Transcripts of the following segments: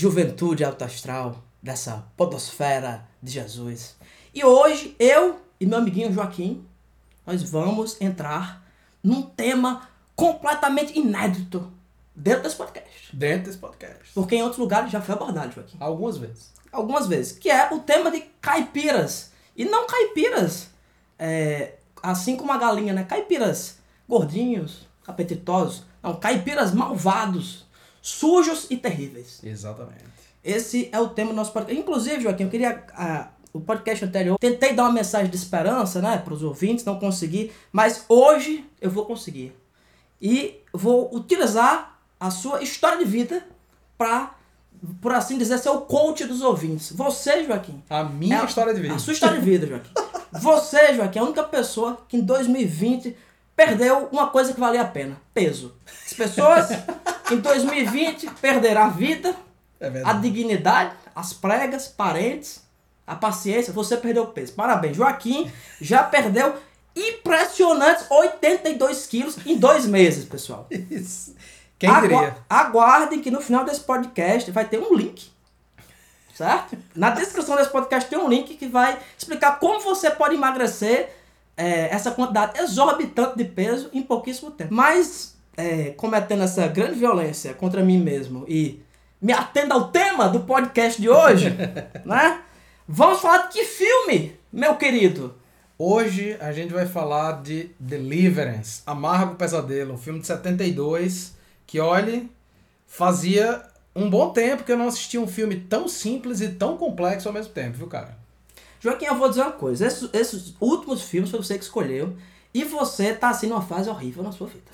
Juventude alto astral dessa podosfera de Jesus. E hoje eu e meu amiguinho Joaquim, nós vamos entrar num tema completamente inédito dentro desse podcast. Dentro desse podcast. Porque em outros lugares já foi abordado, Joaquim. Algumas vezes. Algumas vezes. Que é o tema de caipiras. E não caipiras, é, assim como a galinha, né? Caipiras gordinhos, apetitosos. Não, caipiras malvados, sujos e terríveis. Exatamente. Esse é o tema do nosso podcast. Inclusive, Joaquim, eu queria. ah, o podcast anterior, tentei dar uma mensagem de esperança, né, para os ouvintes, não consegui, mas hoje eu vou conseguir. E vou utilizar a sua história de vida para, por assim dizer, ser o coach dos ouvintes. Você, Joaquim. A minha é a- história de vida. A sua história de vida, Joaquim. Você, Joaquim, é a única pessoa que em 2020 perdeu uma coisa que valia a pena: peso. As pessoas em 2020 perderam a vida, É a dignidade, as pregas, parentes, a paciência. Você perdeu peso. Parabéns. Joaquim já perdeu impressionantes 82 quilos em dois meses, pessoal. Isso. Quem Agua- diria? Aguardem que no final desse podcast vai ter um link. Certo? Na descrição desse podcast tem um link que vai explicar como você pode emagrecer é, essa quantidade exorbitante de peso em pouquíssimo tempo. Mas, é, cometendo essa grande violência contra mim mesmo e me atendo ao tema do podcast de hoje, né? Vamos falar de que filme, meu querido? Hoje a gente vai falar de Deliverance, Amargo Pesadelo, um filme de 72, que, olhe, fazia um bom tempo que eu não assistia um filme tão simples e tão complexo ao mesmo tempo, viu, cara? Joaquim, eu vou dizer uma coisa. Esses, esses últimos filmes foi você que escolheu. E você tá assim numa fase horrível na sua vida.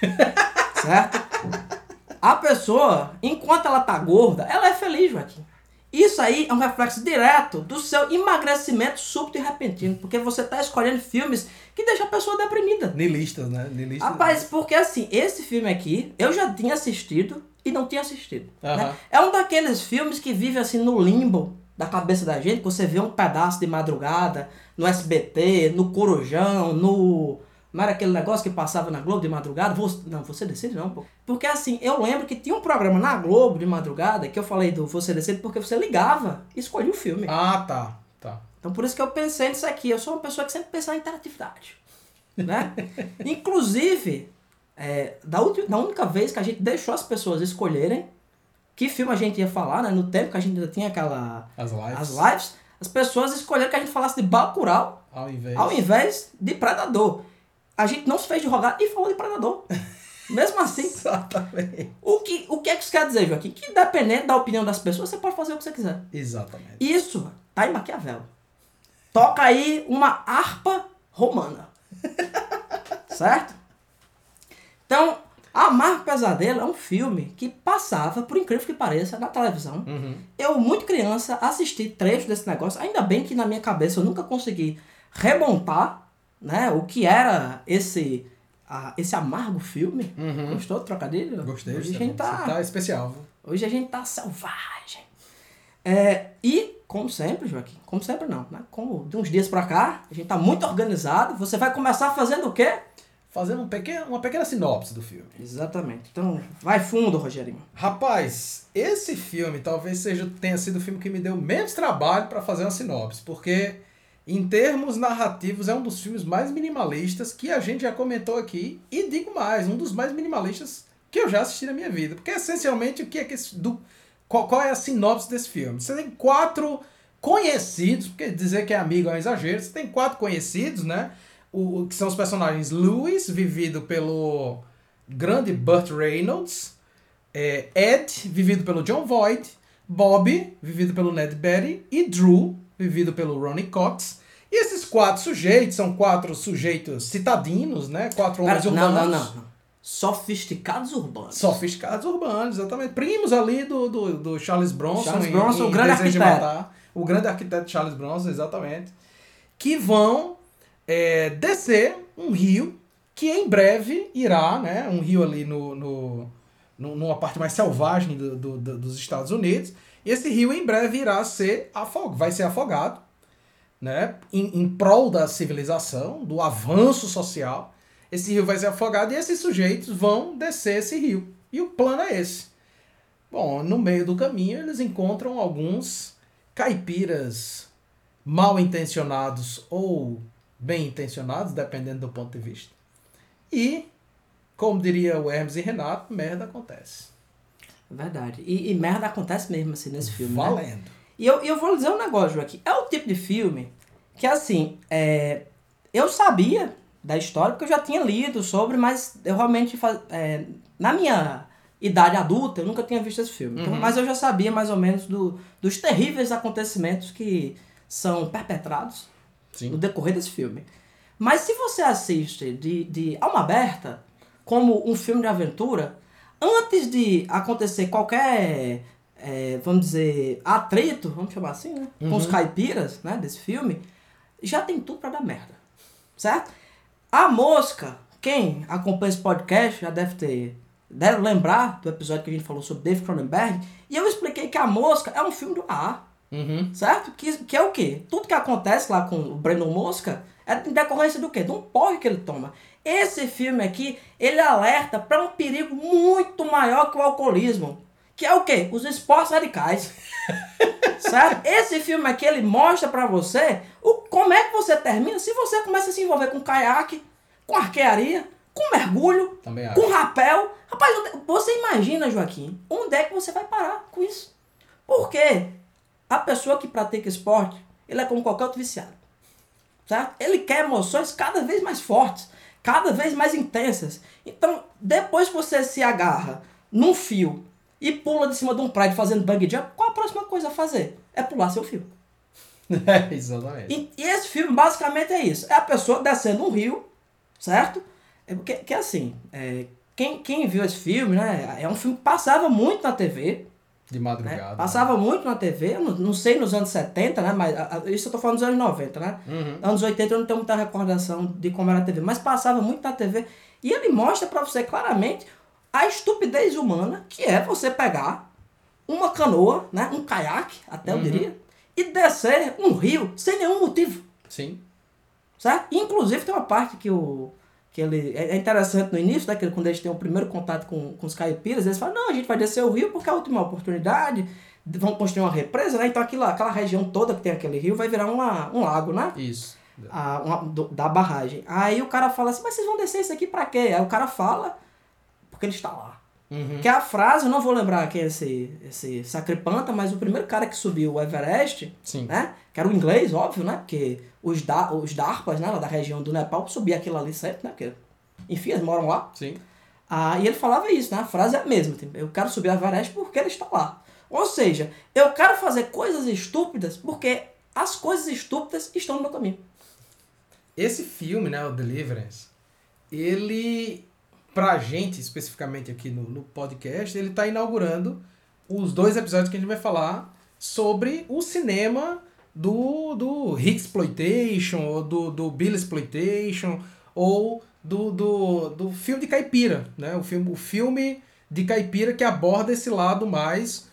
certo? A pessoa, enquanto ela tá gorda, ela é feliz, Joaquim. Isso aí é um reflexo direto do seu emagrecimento súbito e repentino. Porque você tá escolhendo filmes que deixam a pessoa deprimida. Nilistas, né? Nilistas. Rapaz, porque assim, esse filme aqui, eu já tinha assistido e não tinha assistido. né? Aham. É um daqueles filmes que vive assim no limbo da cabeça da gente, que você vê um pedaço de madrugada no SBT, no Corujão, no. Não era aquele negócio que passava na Globo de madrugada? Você, não, você decide não, pô. Porque assim, eu lembro que tinha um programa na Globo de madrugada que eu falei do Você Decide porque você ligava e escolhia o filme. Ah, tá. Tá. Então por isso que eu pensei nisso aqui. Eu sou uma pessoa que sempre pensa em interatividade. Né? Inclusive, é, da, ulti- da única vez que a gente deixou as pessoas escolherem que filme a gente ia falar, né? No tempo que a gente ainda tinha aquela. As lives. as lives, as pessoas escolheram que a gente falasse de Bacurau Ao invés. ao invés de Predador. A gente não se fez de rogar e falou de Predador. Mesmo assim, Exatamente. o que, o que é que isso quer dizer, Joaquim? Que dependendo da opinião das pessoas, você pode fazer o que você quiser. Exatamente. Isso tá em Maquiavel. Toca aí uma harpa romana. certo? Então, Amar Pesadelo é um filme que passava, por incrível que pareça, na televisão. Uhum. Eu, muito criança, assisti trechos desse negócio. Ainda bem que na minha cabeça eu nunca consegui remontar né, o que era esse, ah, esse amargo filme. Uhum. Gostou do trocadilho? Gostei. Hoje a gente tá... Tá especial? Hoje a gente tá selvagem. É, e, como sempre, Joaquim, como sempre não, né? Como de uns dias pra cá, a gente tá muito organizado. Você vai começar fazendo o quê? Fazendo um pequeno, uma pequena sinopse do filme. Exatamente. Então, vai fundo, Rogerinho. Rapaz, esse filme talvez seja tenha sido o filme que me deu menos trabalho para fazer uma sinopse, porque em termos narrativos é um dos filmes mais minimalistas que a gente já comentou aqui e digo mais, um dos mais minimalistas que eu já assisti na minha vida, porque essencialmente o que é que esse- do qual, qual é a sinopse desse filme? Você tem quatro conhecidos, porque dizer que é amigo é um exagero, você tem quatro conhecidos, né? O, que são os personagens Lewis, vivido pelo grande Burt Reynolds, é, Ed, vivido pelo John Voight, Bob, vivido pelo Ned Beatty, e Drew, vivido pelo Ronnie Cox. E esses quatro sujeitos são quatro sujeitos citadinos, né? Quatro homens Pera, urbanos. não, não, não. Sofisticados urbanos. Sofisticados urbanos, exatamente. Primos ali do, do, do Charles Bronson. Charles em- Bronson, em o grande arquiteto. Matar. O grande arquiteto Charles Bronson, exatamente. Que vão é, descer um rio que em breve irá, né? Um rio ali no, no, numa parte mais selvagem do, do- do- dos Estados Unidos. E esse rio em breve irá ser afogado, vai ser afogado, né? Em, em prol da civilização, do avanço social. Esse rio vai ser afogado e esses sujeitos vão descer esse rio. E o plano é esse. Bom, no meio do caminho eles encontram alguns caipiras mal intencionados ou bem intencionados, dependendo do ponto de vista. E, como diria o Hermes e Renato, merda acontece. Verdade. E, e merda acontece mesmo assim nesse filme. Né? Valendo. E eu, eu vou dizer um negócio, Joaquim. É o tipo de filme que, assim, é, eu sabia da história porque eu já tinha lido sobre, mas eu realmente, faz, é, na minha idade adulta, eu nunca tinha visto esse filme. Então, Uhum. mas eu já sabia mais ou menos do, dos terríveis acontecimentos que são perpetrados no Sim. decorrer desse filme. Mas se você assiste de, de alma aberta, como um filme de aventura, antes de acontecer qualquer, é, vamos dizer, atrito, vamos chamar assim, né? Com os Uhum. caipiras, né, desse filme, já tem tudo pra dar merda. Certo? A Mosca, quem acompanha esse podcast já deve ter deve lembrar do episódio que a gente falou sobre Dave Cronenberg, e eu expliquei que A Mosca é um filme do A. Uhum. Certo? Que, que é o quê? Tudo que acontece lá com o Brandon Mosca é em decorrência do quê? De um porre que ele toma. Esse filme aqui, ele alerta para um perigo muito maior que o alcoolismo. Que é o quê? Os esportes radicais. certo? Esse filme aqui, ele mostra para você o, como é que você termina se você começa a se envolver com caiaque, com arquearia, com mergulho, com rapel. Rapaz, você imagina, Joaquim, onde é que você vai parar com isso? Porque a pessoa que pratica esporte, ele é como qualquer outro viciado. Certo? Ele quer emoções cada vez mais fortes, cada vez mais intensas. Então, depois que você se agarra num fio e pula de cima de um prédio fazendo bang jump, qual a próxima coisa a fazer? É pular seu fio. É, exatamente. E, e esse filme basicamente é isso. É a pessoa descendo um rio, certo? É porque que assim, é, quem, quem viu esse filme, né? É um filme que passava muito na TV. De né? madrugada. Passava muito na TV, eu não, não sei nos anos 70, né? Mas a- a- isso eu tô falando dos anos 90, né? Uhum. Anos 80 eu não tenho muita recordação de como era a TV, mas passava muito na TV. E ele mostra pra você claramente a estupidez humana que é você pegar uma canoa, né? Um caiaque, até eu Uhum. diria, e descer um rio sem nenhum motivo. Sim. Certo? Inclusive tem uma parte que o. Que ele, é é interessante no início, né? Que quando eles têm o primeiro contato com, com os caipiras, eles falam, não, a gente vai descer o rio porque é a última oportunidade, de- vão construir uma represa, né? Então aquilo, aquela região toda que tem aquele rio vai virar uma, um lago, né? Isso. A, uma- do- da barragem. Aí o cara fala assim, mas vocês vão descer isso aqui pra quê? Aí o cara fala, porque ele está lá. Uhum. Que é a frase, eu não vou lembrar quem é esse, esse sacripanta, mas o primeiro cara que subiu o Everest, Sim. né? Que era o inglês, óbvio, né? Porque os, da, os Darpas, né? Lá da região do Nepal, subiam aquilo ali sempre, né? Porque, enfim, eles moram lá. Sim. Ah, e ele falava isso, né? A frase é a mesma. tipo, Eu quero subir o Everest porque ele está lá. Ou seja, eu quero fazer coisas estúpidas porque as coisas estúpidas estão no meu caminho. Esse filme, né, o Deliverance, ele, pra gente, especificamente aqui no, no podcast, ele tá inaugurando os dois episódios que a gente vai falar sobre o cinema do, do Exploitation, ou do, do Bill Exploitation, ou do, do, do filme de caipira, né? O filme, o filme de caipira que aborda esse lado mais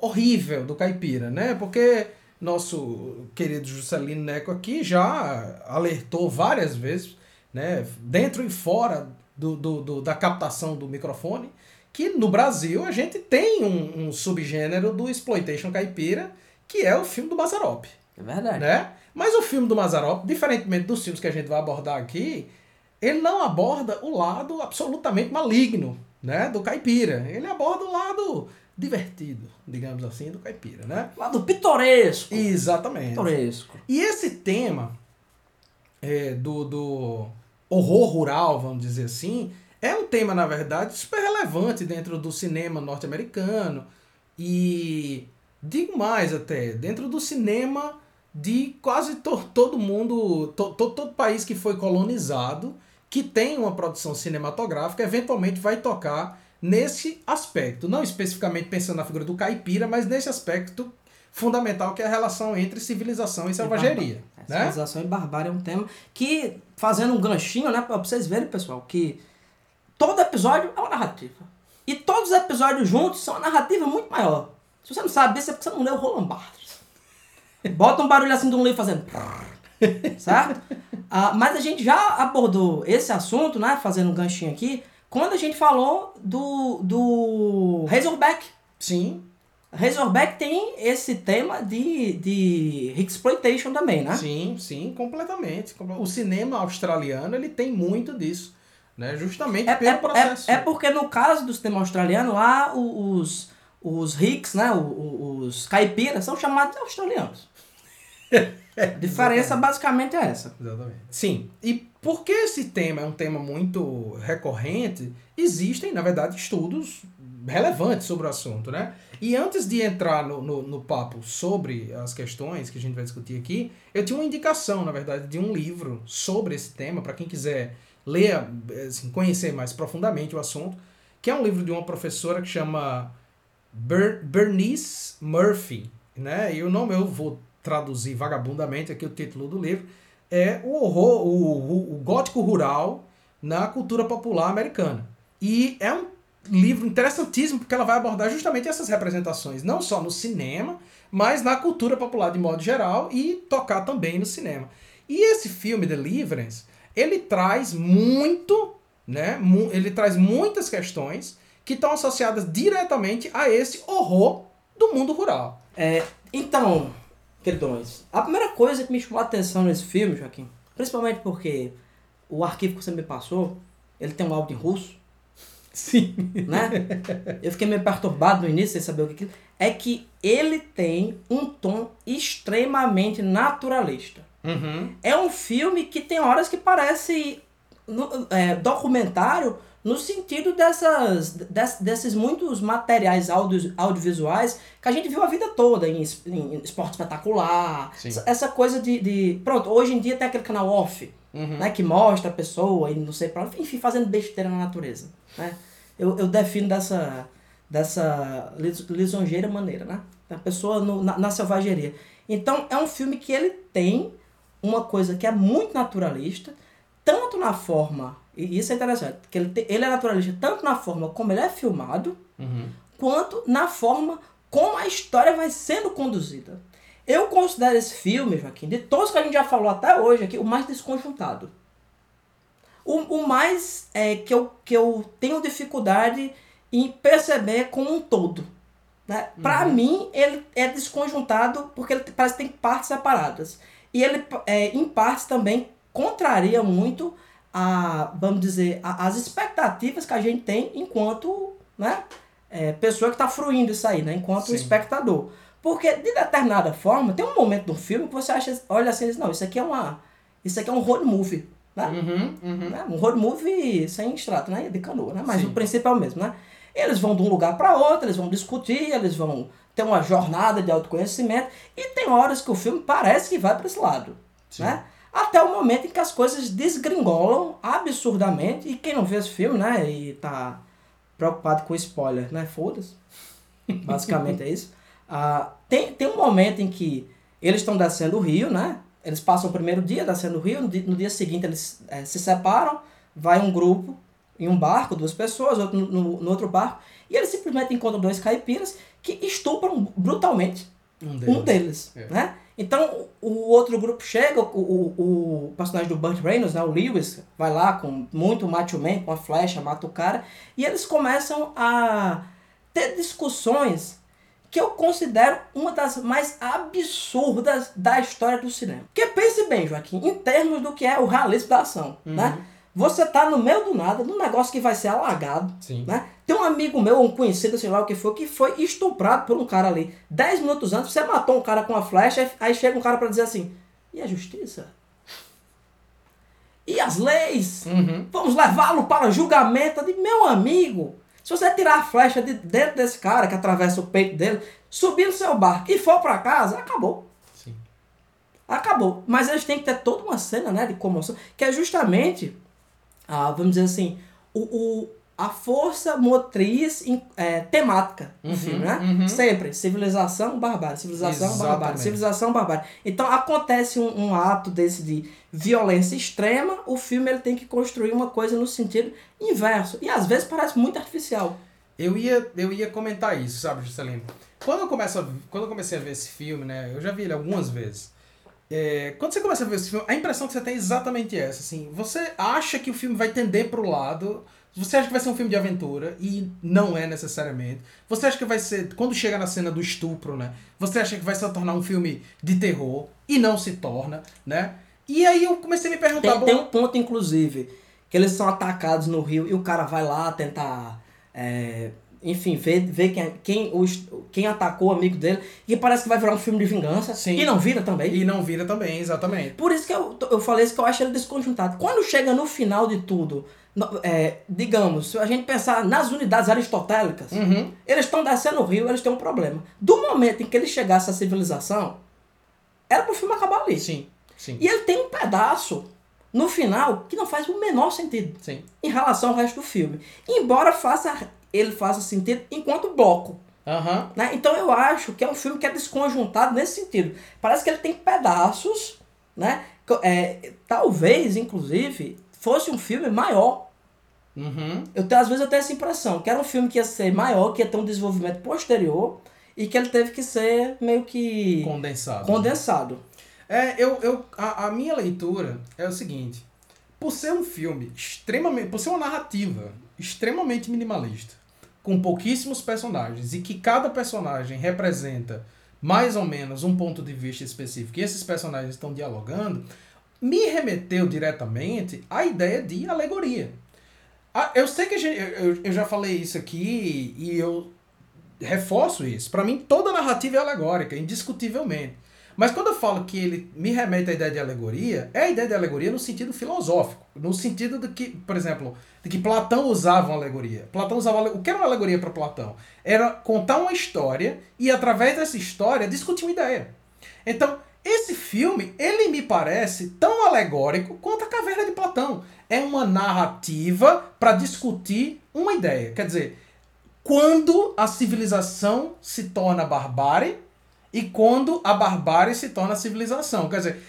horrível do caipira, né? Porque nosso querido Juscelino Neco aqui já alertou várias vezes, né? Dentro e fora do, do, do- da captação do microfone, que no Brasil a gente tem um, um subgênero do exploitation caipira, que é o filme do Mazarop É verdade. né? Mas o filme do Mazarop, diferentemente dos filmes que a gente vai abordar aqui, ele não aborda o lado absolutamente maligno, né, do caipira. Ele aborda o lado divertido, digamos assim, do caipira, né? Lá do pitoresco. Exatamente. Pitoresco. E esse tema é, do, do horror rural, vamos dizer assim, é um tema, na verdade, super relevante dentro do cinema norte-americano. E digo mais até, dentro do cinema de quase to, todo mundo, to, to- todo país que foi colonizado, que tem uma produção cinematográfica, eventualmente vai tocar nesse aspecto. Não especificamente pensando na figura do caipira, mas nesse aspecto fundamental que é a relação entre civilização e selvageria. É, Né? Civilização e barbárie é um tema que, fazendo um ganchinho, né, pra vocês verem, pessoal, que todo episódio é uma narrativa. E todos os episódios juntos são uma narrativa muito maior. Se você não sabe disso, é porque você não leu Roland Barthes. Bota um barulho assim de um livro fazendo... certo? Ah, mas a gente já abordou esse assunto, né, fazendo um ganchinho aqui, quando a gente falou do, do Razorback, Sim, Razorback tem esse tema de, de exploitation também, né? sim, sim, completamente. O cinema australiano, ele tem muito disso, né? Justamente É, pelo é, processo. é, é porque no caso do cinema australiano, lá os, os ricks, né? o- o- Os caipiras são chamados de australianos. A diferença basicamente é essa. Exatamente. Sim. E porque esse tema é um tema muito recorrente, existem, na verdade, estudos relevantes sobre o assunto, né? E antes de entrar no, no, no papo sobre as questões que a gente vai discutir aqui, eu tinha uma indicação, na verdade, de um livro sobre esse tema, para quem quiser ler, assim, conhecer mais profundamente o assunto, que é um livro de uma professora que chama Ber Bernice Murphy, né? E o nome eu vou traduzir vagabundamente aqui o título do livro é o horror, o, o, o gótico rural na cultura popular americana. E é um livro interessantíssimo porque ela vai abordar justamente essas representações, não só no cinema, mas na cultura popular de modo geral e tocar também no cinema. E esse filme Deliverance, ele traz muito, né? Ele traz muitas questões que estão associadas diretamente a esse horror do mundo rural. É, então, queridões, a primeira coisa que me chamou a atenção nesse filme, Joaquim, principalmente porque o arquivo que você me passou, ele tem um áudio em russo, Sim. né? Eu fiquei meio perturbado no início sem saber o que que é que ele tem um tom extremamente naturalista. Uhum. É um filme que tem horas que parece no- é, documentário no sentido dessas, des- desses muitos materiais audio, audiovisuais que a gente viu a vida toda em, em esporte espetacular. Sim. Essa, essa coisa de, de. Pronto, hoje em dia tem aquele canal off, Uhum. né, que mostra a pessoa e não sei onde, enfim, fazendo besteira na natureza. Né? Eu, eu defino dessa, dessa lis- lisonjeira maneira, né? A pessoa no- na, na selvageria. Então é um filme que ele tem uma coisa que é muito naturalista, tanto na forma, e isso é interessante, que ele, ele é naturalista tanto na forma como ele é filmado, Uhum. quanto na forma como a história vai sendo conduzida. Eu considero esse filme, Joaquim, de todos que a gente já falou até hoje aqui, o mais desconjuntado. O, o mais é, que, eu, que eu tenho dificuldade em perceber como um todo. Né? Pra mim, ele é desconjuntado porque ele parece que tem partes separadas. E ele, é, em partes, também contraria muito a, vamos dizer, a- as expectativas que a gente tem enquanto né, é, pessoa que está fruindo isso aí, né? enquanto Sim. espectador. Porque, de determinada forma, tem um momento do filme que você acha, olha assim, não, isso aqui é uma. Isso aqui é um road movie. Né? Uhum. Uhum. né? Um road movie sem extrato, né? De canoa, né? Mas Sim. o princípio é o mesmo, né? Eles vão de um lugar para outro, eles vão discutir, eles vão ter uma jornada de autoconhecimento e tem horas que o filme parece que vai para esse lado, Sim. né? Até o momento em que as coisas desgringolam absurdamente e quem não vê esse filme, né, e tá preocupado com spoiler, né? Foda-se. Basicamente é isso. Ah, tem, tem um momento em que eles estão descendo o rio, né? Eles passam o primeiro dia descendo o rio, no dia, no dia seguinte eles eh, se separam, vai um grupo em um barco, duas pessoas, outro no, no- outro barco, e eles simplesmente encontram dois caipiras que estupram brutalmente Um um deles, É. né? Então o o outro grupo chega, o, o, o personagem do Burt Reynolds, né, o Lewis, vai lá com muito macho man, com a flecha, mata o cara, e eles começam a ter discussões que eu considero uma das mais absurdas da história do cinema. Porque pense bem, Joaquim, em termos do que é o realismo da ação, né? Você tá no meio do nada, num negócio que vai ser alagado, Sim. né? Tem um amigo meu, um conhecido, sei lá o que foi, que foi estuprado por um cara ali. Dez minutos antes, você matou um cara com uma flecha, aí chega um cara pra dizer assim, e a justiça? E as leis? Uhum. Vamos levá-lo para julgamento de meu amigo. Se você tirar a flecha de dentro desse cara que atravessa o peito dele, subir no seu barco e for para casa, acabou. Sim. Acabou. Mas eles têm que ter toda uma cena né, de comoção, que é justamente, ah, vamos dizer assim, o, o- a força motriz é, temática do Uhum, filme, né? uhum. Sempre. Civilização, barbárie. Civilização, barbárie. Exatamente. Civilização, barbárie. Então acontece um, um ato desse de violência extrema, o filme ele tem que construir uma coisa no sentido inverso. E às vezes parece muito artificial. Eu ia, eu ia comentar isso, sabe, Juscelino? Quando eu, começo a, quando eu comecei a ver esse filme, né? Eu já vi ele algumas vezes. É, quando você começa a ver esse filme, a impressão que você tem é exatamente essa. Assim, você acha que o filme vai tender pro lado Você acha que vai ser um filme de aventura e não é necessariamente. Você acha que vai ser, quando chega na cena do estupro, né? Você acha que vai se tornar um filme de terror e não se torna, né? E aí eu comecei a me perguntar. Tem, tem um ponto, inclusive, que eles são atacados no rio e o cara vai lá tentar. É, enfim, ver, ver quem, quem, os, quem atacou o amigo dele. E parece que vai virar um filme de vingança. Sim. E não vira também. E não vira também, exatamente. Por isso que eu, eu falei isso que eu acho ele desconjuntado. Quando chega no final de tudo, é, digamos, se a gente pensar nas unidades aristotélicas, Uhum. eles estão descendo o rio, eles têm um problema. Do momento em que ele chegasse à civilização, era pro filme acabar ali. Sim, sim, E ele tem um pedaço no final que não faz o menor sentido sim. em relação ao resto do filme. Embora faça, ele faça sentido enquanto bloco. Aham. Né? Então eu acho que é um filme que é desconjuntado nesse sentido. Parece que ele tem pedaços, né? É, talvez, inclusive, fosse um filme maior. Uhum. Eu tenho, às vezes eu tenho essa impressão, que era um filme que ia ser maior, que ia ter um desenvolvimento posterior e que ele teve que ser meio que Condensado. condensado. É, eu, eu, a, a minha leitura é o seguinte. Por ser um filme extremamente. Por ser uma narrativa extremamente minimalista, com pouquíssimos personagens, e que cada personagem representa mais ou menos um ponto de vista específico, e esses personagens estão dialogando, me remeteu diretamente à ideia de alegoria. Ah, eu sei que gente, eu- eu já falei isso aqui e eu reforço isso. Para mim, toda narrativa é alegórica, indiscutivelmente. Mas quando eu falo que ele me remete à ideia de alegoria, é a ideia de alegoria no sentido filosófico. No sentido de que, por exemplo, de que Platão usava uma alegoria. Platão usava o que era uma alegoria para Platão? Era contar uma história e através dessa história discutir uma ideia. Então, esse filme, ele me parece tão alegórico quanto a Caverna de Platão. É uma narrativa para discutir uma ideia. Quer dizer, quando a civilização se torna barbárie e quando a barbárie se torna civilização. Quer dizer,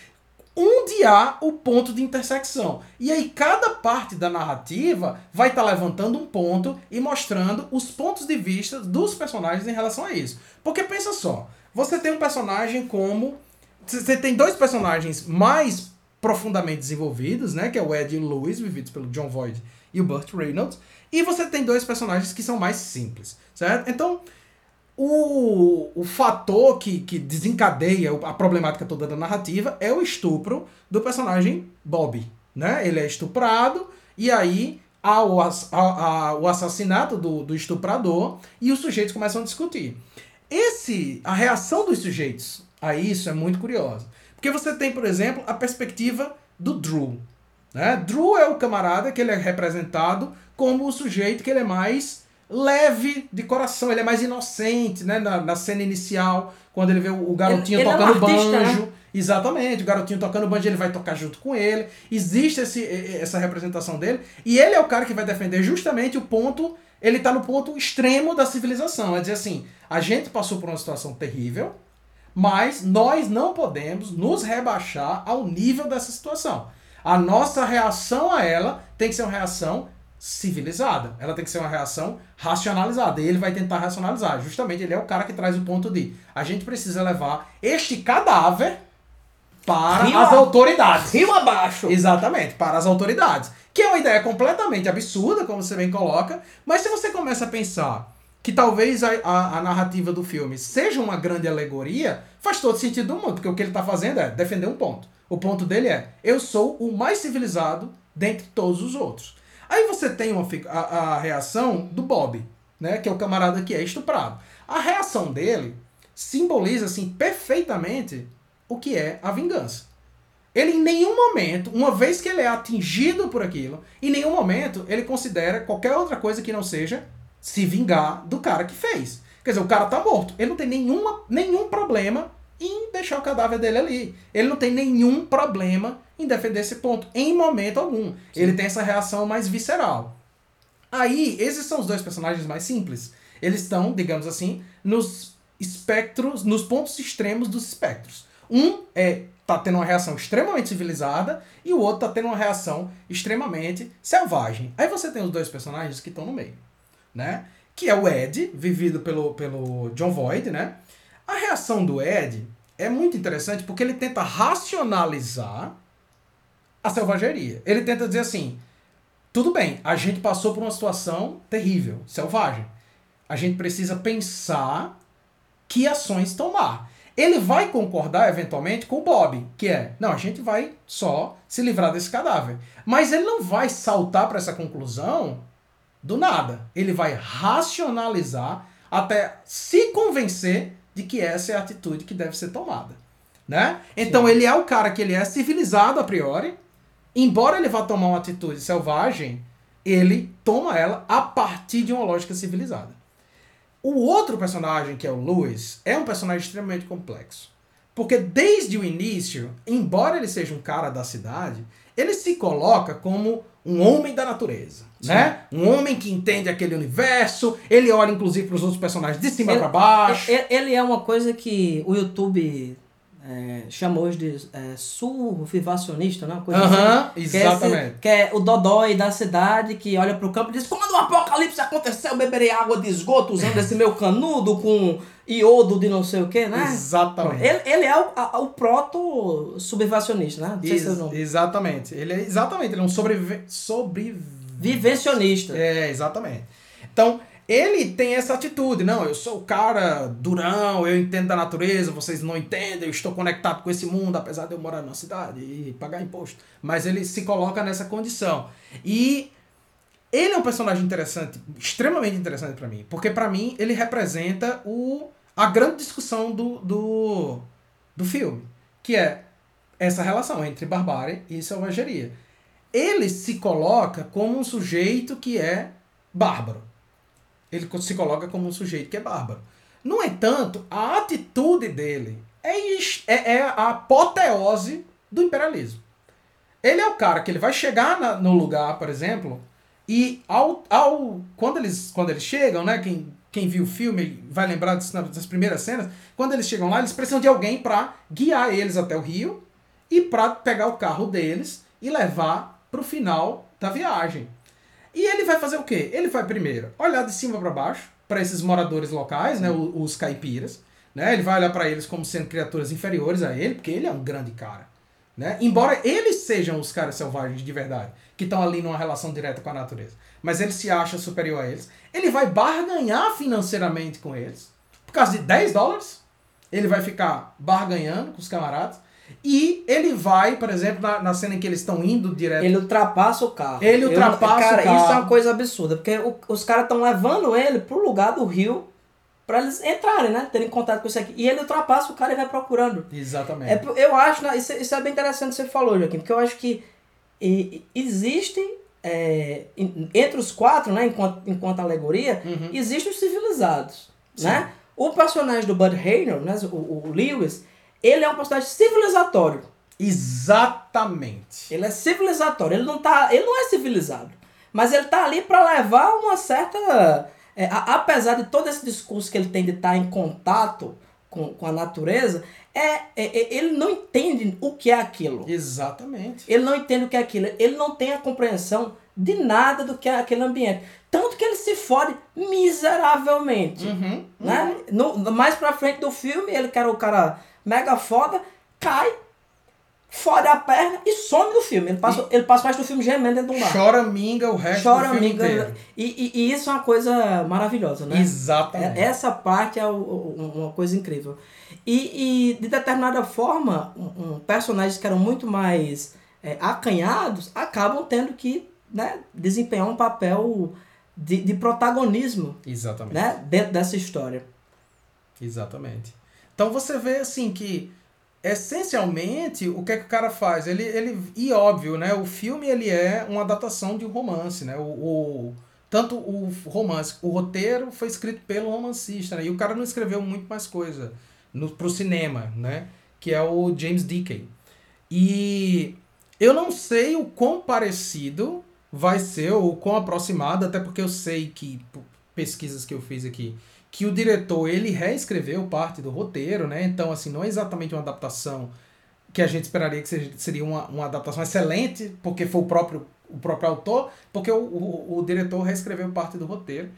onde há o ponto de intersecção. E aí cada parte da narrativa vai estar levantando um ponto e mostrando os pontos de vista dos personagens em relação a isso. Porque pensa só, você tem um personagem como você tem dois personagens mais profundamente desenvolvidos, né, que é o Ed e o Louis, vividos pelo John Voight e o Burt Reynolds, e você tem dois personagens que são mais simples, certo? Então, o, o fator que, que desencadeia a problemática toda da narrativa é o estupro do personagem Bob. Né? Ele é estuprado e aí há o, há o assassinato do, do estuprador e os sujeitos começam a discutir. Esse, a reação dos sujeitos a isso é muito curiosa. Porque você tem, por exemplo, a perspectiva do Drew. Né? Drew é o camarada que ele é representado como o sujeito que ele é mais leve de coração, ele é mais inocente, né? Na, na cena inicial, quando ele vê o, o garotinho Ele- ele é um tocando artista, banjo. né? Exatamente, o garotinho tocando banjo, ele vai tocar junto com ele. Existe esse, essa representação dele. E ele é o cara que vai defender justamente o ponto. Ele tá no ponto extremo da civilização. É dizer assim, a gente passou por uma situação terrível, mas nós não podemos nos rebaixar ao nível dessa situação. A nossa reação a ela tem que ser uma reação civilizada. Ela tem que ser uma reação racionalizada. E ele vai tentar racionalizar. Justamente ele é o cara que traz o ponto de a gente precisa levar este cadáver para Rio as a- autoridades. Rio abaixo. Exatamente, para as autoridades. Que é uma ideia completamente absurda, como você bem coloca, mas se você começa a pensar que talvez a, a, a narrativa do filme seja uma grande alegoria, faz todo sentido do mundo, porque o que ele está fazendo é defender um ponto. O ponto dele é: eu sou o mais civilizado dentre todos os outros. Aí você tem uma, a, a reação do Bob, né, que é o camarada que é estuprado. A reação dele simboliza assim perfeitamente o que é a vingança. Ele em nenhum momento, uma vez que ele é atingido por aquilo, em nenhum momento ele considera qualquer outra coisa que não seja se vingar do cara que fez. Quer dizer, o cara tá morto. Ele não tem nenhuma, nenhum problema em deixar o cadáver dele ali. Ele não tem nenhum problema em defender esse ponto, em momento algum. Ele tem essa reação mais visceral. Aí, esses são os dois personagens mais simples. Eles estão, digamos assim, nos espectros, nos pontos extremos dos espectros. Um é tá tendo uma reação extremamente civilizada e o outro tá tendo uma reação extremamente selvagem. Aí você tem os dois personagens que estão no meio, né? Que é o Ed, vivido pelo, pelo John Voight, né? A reação do Ed é muito interessante porque ele tenta racionalizar a selvageria. Ele tenta dizer assim: tudo bem, a gente passou por uma situação terrível, selvagem. A gente precisa pensar que ações tomar. Ele vai concordar eventualmente com o Bob, que é, não, a gente vai só se livrar desse cadáver. Mas ele não vai saltar para essa conclusão do nada. Ele vai racionalizar até se convencer de que essa é a atitude que deve ser tomada, né? Então Sim. ele é o cara que ele é civilizado a priori, embora ele vá tomar uma atitude selvagem, ele toma ela a partir de uma lógica civilizada. O outro personagem, que é o Lewis, é um personagem extremamente complexo. Porque desde o início, embora ele seja um cara da cidade, ele se coloca como um homem da natureza, Sim. né? Um homem que entende aquele universo, ele olha inclusive para os outros personagens de cima para baixo. Ele é uma coisa que o YouTube é, chamou de é, survivacionista, né? Coisa uh -huh, assim, exatamente. Que é, esse, que é o Dodói da cidade que olha pro campo e diz: quando o apocalipse acontecer, eu beberei água de esgoto usando esse meu canudo com iodo de não sei o que, né? Exatamente. Ele, ele é o, a, o proto-subvacionista, né? Ex se exatamente. Ele é exatamente, ele é um sobrevivencionista. É, exatamente. Então, ele tem essa atitude, não, eu sou o cara durão, eu entendo da natureza, vocês não entendem, eu estou conectado com esse mundo, apesar de eu morar numa cidade e pagar imposto. Mas ele se coloca nessa condição. E ele é um personagem interessante, extremamente interessante para mim, porque para mim ele representa o, a grande discussão do, do, do filme, que é essa relação entre barbárie e selvageria. Ele se coloca como um sujeito que é bárbaro ele se coloca como um sujeito que é bárbaro. No entanto, a atitude dele é, é, é a apoteose do imperialismo. Ele é o cara que ele vai chegar na, no lugar, por exemplo, e ao, ao quando, eles, quando eles chegam, né, quem, quem viu o filme vai lembrar das, primeiras cenas, quando eles chegam lá, eles precisam de alguém para guiar eles até o rio e para pegar o carro deles e levar para o final da viagem. E ele vai fazer o quê? Ele vai primeiro olhar de cima para baixo para esses moradores locais, né, os, os caipiras, né? Ele vai olhar para eles como sendo criaturas inferiores a ele, porque ele é um grande cara, né? Embora eles sejam os caras selvagens de verdade, que estão ali numa relação direta com a natureza, mas ele se acha superior a eles. Ele vai barganhar financeiramente com eles. Por causa de 10 dólares, ele vai ficar barganhando com os camaradas e ele vai, por exemplo, na, na cena em que eles estão indo direto. Ele ultrapassa o carro. Ele ultrapassa cara, o carro. isso é uma coisa absurda, porque o, os caras estão levando ele pro lugar do rio para eles entrarem, né? Terem contato com isso aqui. E ele ultrapassa o cara e vai procurando. Exatamente. É, eu acho, né, isso, isso é bem interessante que você falou, Joaquim, porque eu acho que e, existe. É, entre os quatro, né, enquanto, enquanto alegoria, uhum. existem os civilizados. Né? O personagem do Bud Hainer, né, o, o Lewis, ele é um personagem civilizatório. Exatamente. Ele é civilizatório. Ele não, tá, ele não é civilizado. Mas ele tá ali para levar uma certa. É, a, apesar de todo esse discurso que ele tem de estar em contato com, com a natureza, é, é, é, ele não entende o que é aquilo. Exatamente. Ele não entende o que é aquilo. Ele não tem a compreensão de nada do que é aquele ambiente. Tanto que ele se fode miseravelmente. Uhum, né? Uhum. No, mais pra frente do filme, ele que era o cara mega foda, cai, fode a perna e some do filme. Ele passa, e, ele passa mais do filme gemendo dentro do bar. Chora minga o resto Chora do filme minga, inteiro. E, e, e, isso é uma coisa maravilhosa, né? Exatamente. É, essa parte é o, o, uma coisa incrível. E, e de determinada forma, um, um, personagens que eram muito mais é, acanhados acabam tendo que né, desempenhar um papel de, de protagonismo Exatamente. Né, dentro dessa história. Exatamente. Então você vê assim que essencialmente o que é que o cara faz? Ele, ele e óbvio, né? O filme ele é uma adaptação de um romance, né? O, o tanto o romance, o roteiro foi escrito pelo romancista, né? E o cara não escreveu muito mais coisa no pro cinema, né? Que é o James Dickey. E eu não sei o quão parecido vai ser ou quão aproximado, até porque eu sei que pesquisas que eu fiz aqui que o diretor ele reescreveu parte do roteiro, né? Então, assim, não é exatamente uma adaptação que a gente esperaria que seria uma, uma adaptação excelente, porque foi o próprio, o próprio autor, porque o, o, o diretor reescreveu parte do roteiro.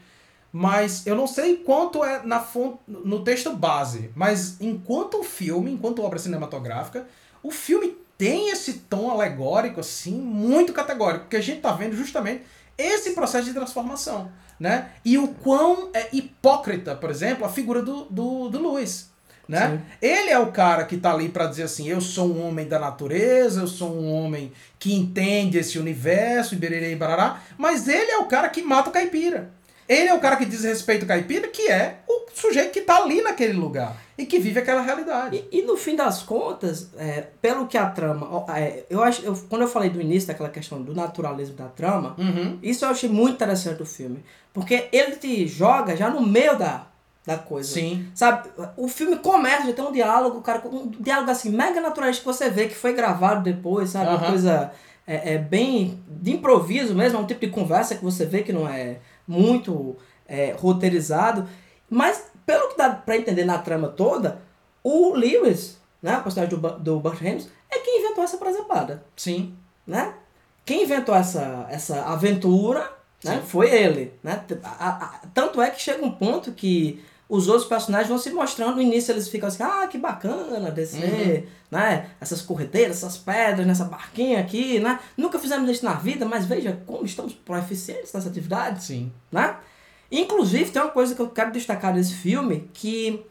Mas eu não sei quanto é na fonte, no texto base, mas enquanto filme, enquanto obra cinematográfica, o filme tem esse tom alegórico, assim, muito categórico, porque a gente tá vendo justamente esse processo de transformação, né? E o quão é hipócrita, por exemplo, a figura do, do, do Luiz. Né? Ele é o cara que tá ali para dizer assim: eu sou um homem da natureza, eu sou um homem que entende esse universo, e bererê e barará, mas ele é o cara que mata o caipira. Ele é o cara que diz respeito ao caipira, que é o sujeito que tá ali naquele lugar e que vive aquela realidade. E, e no fim das contas, é, pelo que a trama. É, eu acho, eu, quando eu falei do início daquela questão do naturalismo da trama, Uhum. isso eu achei muito interessante do filme. Porque ele te joga já no meio da, da coisa. Sim. Sabe, o filme começa, já tem um diálogo, cara, um diálogo assim, mega naturalista que você vê que foi gravado depois, sabe? Uma Aham. coisa é, é bem de improviso mesmo, é um tipo de conversa que você vê que não é muito é, roteirizado. Mas, pelo que dá pra entender na trama toda, o Lewis, né, o personagem do, do Burt Reynolds, é quem inventou essa presepada Sim. né? Quem inventou essa, essa aventura né? Sim. foi ele, né? A- a- tanto é que chega um ponto que os outros personagens vão se mostrando, no início eles ficam assim, ah, que bacana descer, né? Essas corredeiras, essas pedras, nessa barquinha aqui, né? Nunca fizemos isso na vida, mas veja como estamos proeficientes nessa atividade Sim. né? Inclusive, tem uma coisa que eu quero destacar desse filme, que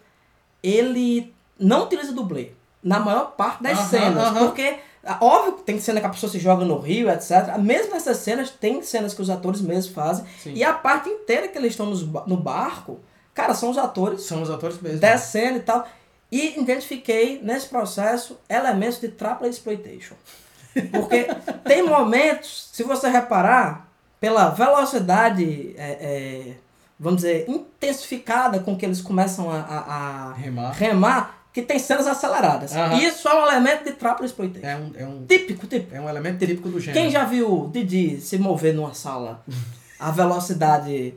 ele não utiliza dublê na maior parte das Aham, cenas, aham. porque ah, óbvio que tem cena que a pessoa se joga no rio, etc. Mesmo essas cenas, tem cenas que os atores mesmos fazem, Sim. e a parte inteira que eles estão no barco, cara, são os atores São os atores mesmo. descendo e tal. E identifiquei nesse processo elementos de trapla exploitation. Porque tem momentos, se você reparar, pela velocidade, é, é, vamos dizer, intensificada com que eles começam a, a- a Remar. remar, que tem cenas aceleradas. Aham. Isso é um elemento de trapla exploitation. É um, é um, Típico, típico. é um elemento típico do gênero. Quem já viu Didi se mover numa sala a velocidade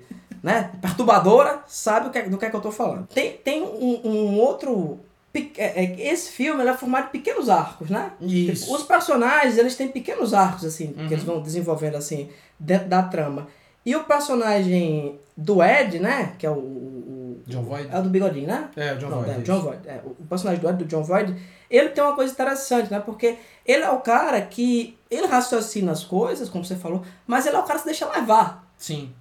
né, perturbadora sabe o que, é- do que é que eu tô falando. Tem, tem um, um outro. é- é- Esse filme ele é formado de pequenos arcos, né? Isso. Os personagens eles têm pequenos arcos assim Uhum. que eles vão desenvolvendo assim dentro da trama. E o personagem do Ed, né? Que é o. o- John Voight. É o do bigodinho, né? É, o John Não, Voight. é. John Voight. É, o personagem do Ed, do John Voight, ele tem uma coisa interessante, né? Porque ele é o cara que. Ele raciocina as coisas, como você falou, mas ele é o cara que se deixa levar. Sim.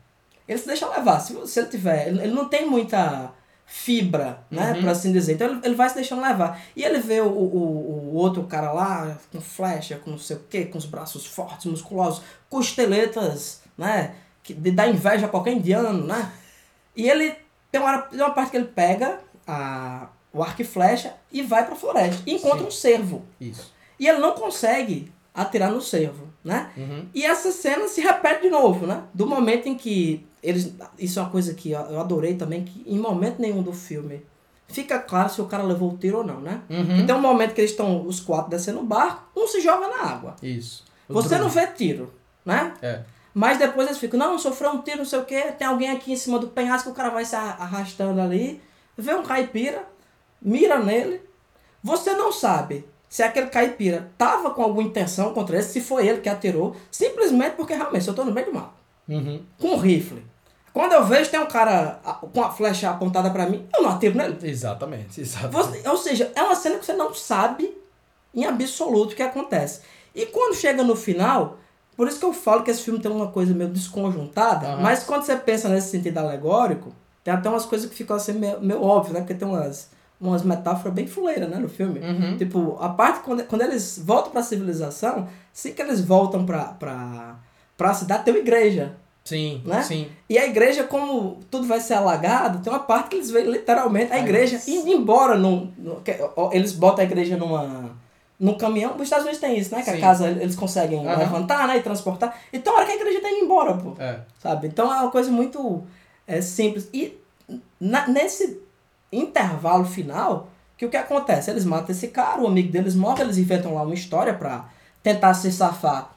Ele se deixa levar. Se, se ele tiver. Ele, ele não tem muita fibra, né? Uhum. Por assim dizer. Então ele, ele vai se deixando levar. E ele vê o, o, o outro cara lá, com flecha, com não sei o quê, com os braços fortes, musculosos, costeletas, né? Que de, dá inveja a qualquer indiano, né? E ele tem uma, tem uma parte que ele pega a, o arco e flecha e vai pra floresta. E encontra Sim. um cervo. Isso. E ele não consegue atirar no cervo, né? Uhum. E essa cena se repete de novo, né? Do momento em que eles. Isso é uma coisa que eu adorei também, que em momento nenhum do filme fica claro se o cara levou o tiro ou não, né? Uhum. Então, um momento que eles estão os quatro descendo o barco, um se joga na água. Isso. Você não vê tiro, né? É. Mas depois eles ficam, não, sofreu um tiro, não sei o quê, tem alguém aqui em cima do penhasco, o cara vai se arrastando ali, vê um caipira, mira nele. Você não sabe se aquele caipira tava com alguma intenção contra ele, se foi ele que atirou, simplesmente porque realmente eu tô no meio do mato, Uhum. com um rifle. Quando eu vejo tem um cara com a flecha apontada pra mim, eu não atiro nele. Exatamente. Exatamente. Você- ou seja, é uma cena que você não sabe em absoluto o que acontece. E quando chega no final, por isso que eu falo que esse filme tem uma coisa meio desconjuntada, Aham. mas quando você pensa nesse sentido alegórico, tem até umas coisas que ficam assim meio, meio óbvias, né? Porque tem umas, umas metáforas bem fuleiras, né, no filme. Uhum. Tipo, a parte quando, quando eles voltam pra civilização, assim que eles voltam pra, pra, pra cidade, tem uma igreja. Sim, Né? sim. E a igreja, como tudo vai ser alagado, tem uma parte que eles veem literalmente a Ai, igreja nossa. indo embora. Num, no- eles botam a igreja numa, num caminhão. Nos Estados Unidos tem isso, né? Que Sim. a casa eles conseguem Aham. levantar né? e transportar. Então, a hora que a igreja tá indo embora, pô. É. Sabe? Então é uma coisa muito é, simples. E na- nesse intervalo final, que o que acontece? Eles matam esse cara, o amigo deles morre, eles inventam lá uma história pra tentar se safar,